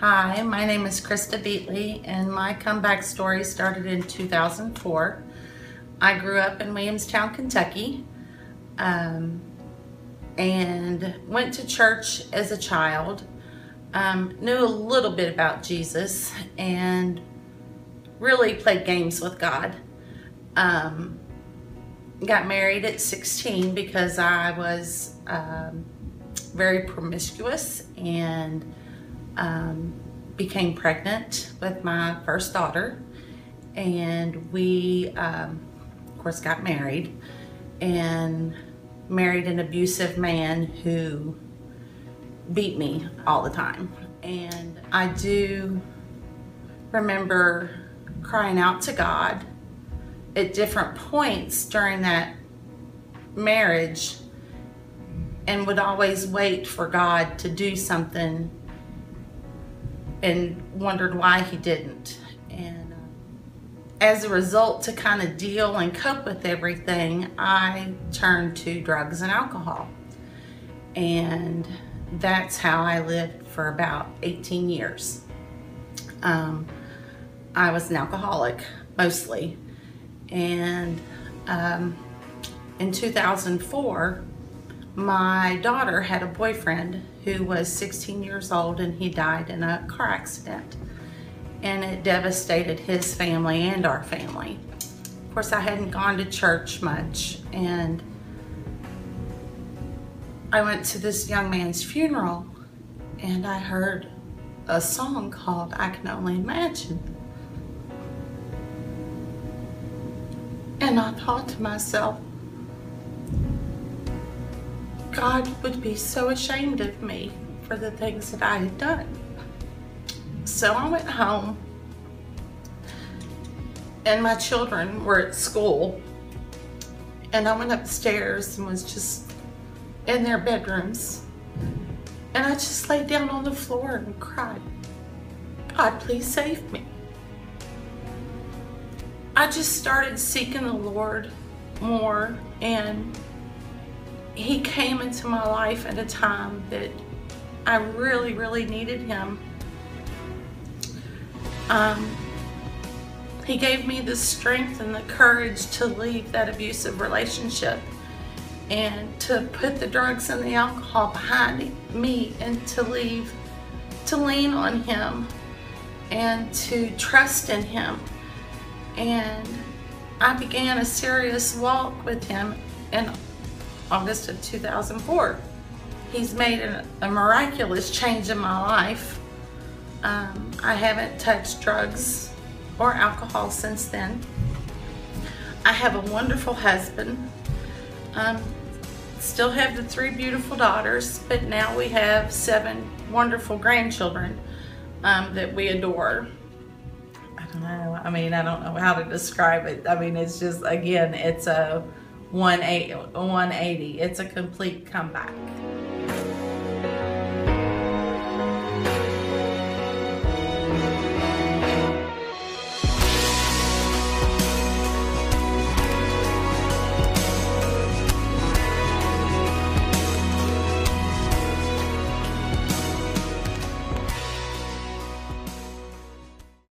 Hi, my name is Krista Beighle, and my comeback story started in 2004. I grew up in Williamstown, Kentucky, um, and went to church as a child. Um, knew a little bit about Jesus, and really played games with God. Um, got married at 16 because I was um, very promiscuous and um, became pregnant with my first daughter. And we, um, of course, got married and married an abusive man who beat me all the time. And I do remember crying out to God at different points during that marriage and would always wait for God to do something and wondered why he didn't. And uh, as a result, to kind of deal and cope with everything, I turned to drugs and alcohol. And that's how I lived for about 18 years. Um, I was an alcoholic mostly. And um, in 2004, my daughter had a boyfriend who was 16 years old and he died in a car accident. And it devastated his family and our family. Of course, I hadn't gone to church much and I went to this young man's funeral and I heard a song called I Can Only Imagine. And I thought to myself, God would be so ashamed of me for the things that I had done. So I went home, and my children were at school, and I went upstairs and was just in their bedrooms. And I just laid down on the floor and cried, God, please save me. I just started seeking the Lord more and he came into my life at a time that I really, really needed him. Um, he gave me the strength and the courage to leave that abusive relationship and to put the drugs and the alcohol behind me and to leave, to lean on him and to trust in him and I began a serious walk with him in August of 2004. He's made a, a miraculous change in my life. Um, I haven't touched drugs or alcohol since then. I have a wonderful husband. Um, still have the three beautiful daughters, but now we have seven wonderful grandchildren um, that we adore. I don't know. I mean, I don't know how to describe it. I mean, it's just, again, it's a 180. It's a complete comeback.